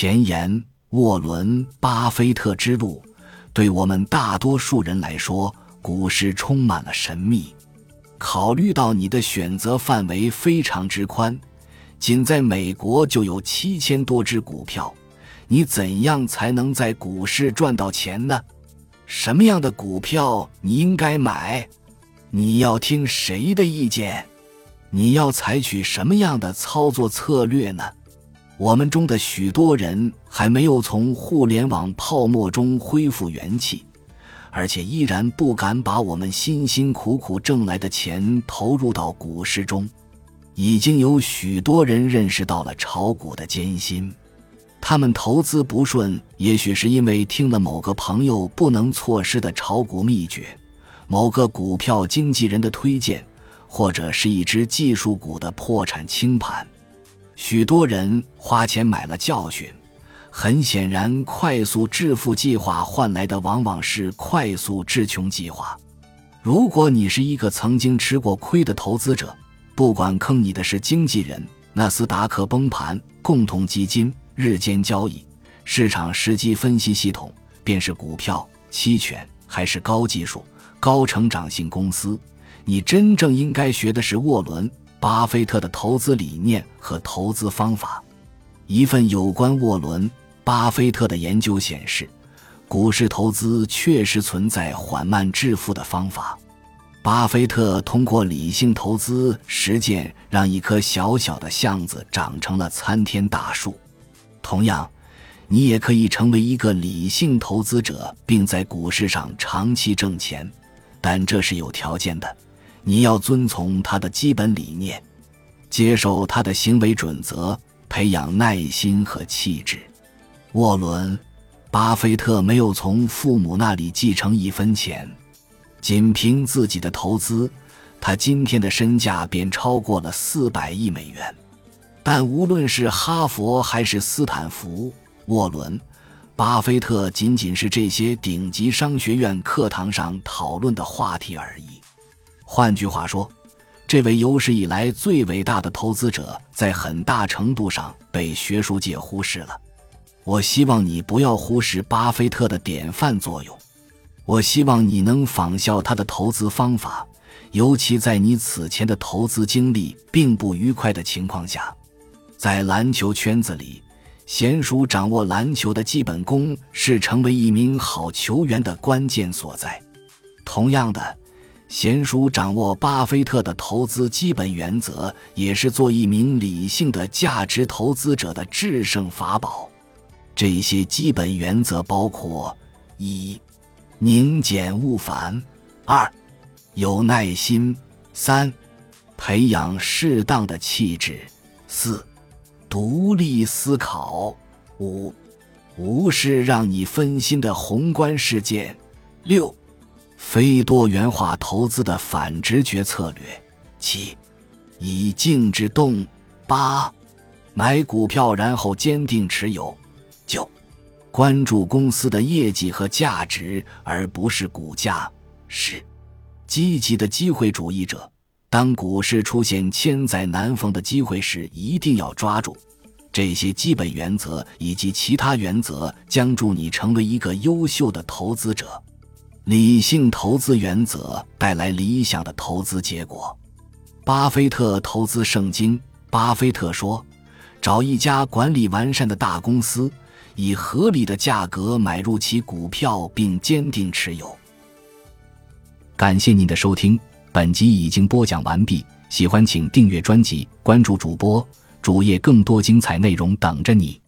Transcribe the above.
前言：沃伦·巴菲特之路，对我们大多数人来说，股市充满了神秘。考虑到你的选择范围非常之宽，仅在美国就有七千多只股票，你怎样才能在股市赚到钱呢？什么样的股票你应该买？你要听谁的意见？你要采取什么样的操作策略呢？我们中的许多人还没有从互联网泡沫中恢复元气。而且依然不敢把我们辛辛苦苦挣来的钱投入到股市中，已经有许多人认识到了炒股的艰辛。他们投资不顺，也许是因为听了某个朋友不能错失的炒股秘诀，某个股票经纪人的推荐，或者是一只技术股的破产清盘。许多人花钱买了教训。很显然，快速致富计划换来的往往是快速致穷计划。如果你是一个曾经吃过亏的投资者，不管坑你的是经纪人、纳斯达克崩盘、共同基金、日间交易、市场时机分析系统，便是股票、期权，还是高技术、高成长性公司，你真正应该学的是沃伦·巴菲特的投资理念和投资方法。一份有关沃伦。巴菲特的研究显示，股市投资确实存在缓慢致富的方法。巴菲特通过理性投资实践，让一棵小小的橡子长成了参天大树。同样，你也可以成为一个理性投资者，并在股市上长期挣钱，但这是有条件的。你要遵从他的基本理念，接受他的行为准则，培养耐心和气质。沃伦·巴菲特没有从父母那里继承一分钱，仅凭自己的投资，他今天的身价便超过了四百亿美元。但无论是哈佛还是斯坦福，沃伦·巴菲特仅仅是这些顶级商学院课堂上讨论的话题而已。换句话说，这位有史以来最伟大的投资者，在很大程度上被学术界忽视了。我希望你不要忽视巴菲特的典范作用。我希望你能仿效他的投资方法，尤其在你此前的投资经历并不愉快的情况下。在篮球圈子里，娴熟掌握篮球的基本功是成为一名好球员的关键所在。同样的，娴熟掌握巴菲特的投资基本原则，也是做一名理性的价值投资者的制胜法宝。这些基本原则包括：一、宁简勿繁；二、有耐心；三、培养适当的气质；四、独立思考；五、无视让你分心的宏观事件；六、非多元化投资的反直觉策略；七、以静制动；八、买股票然后坚定持有。九，关注公司的业绩和价值，而不是股价。十，积极的机会主义者，当股市出现千载难逢的机会时，一定要抓住。这些基本原则以及其他原则将助你成为一个优秀的投资者。理性投资原则带来理想的投资结果。巴菲特投资圣经。巴菲特说：“找一家管理完善的大公司。”以合理的价格买入其股票，并坚定持有。感谢您的收听，本集已经播讲完毕。喜欢请订阅专辑，关注主播主页，更多精彩内容等着你。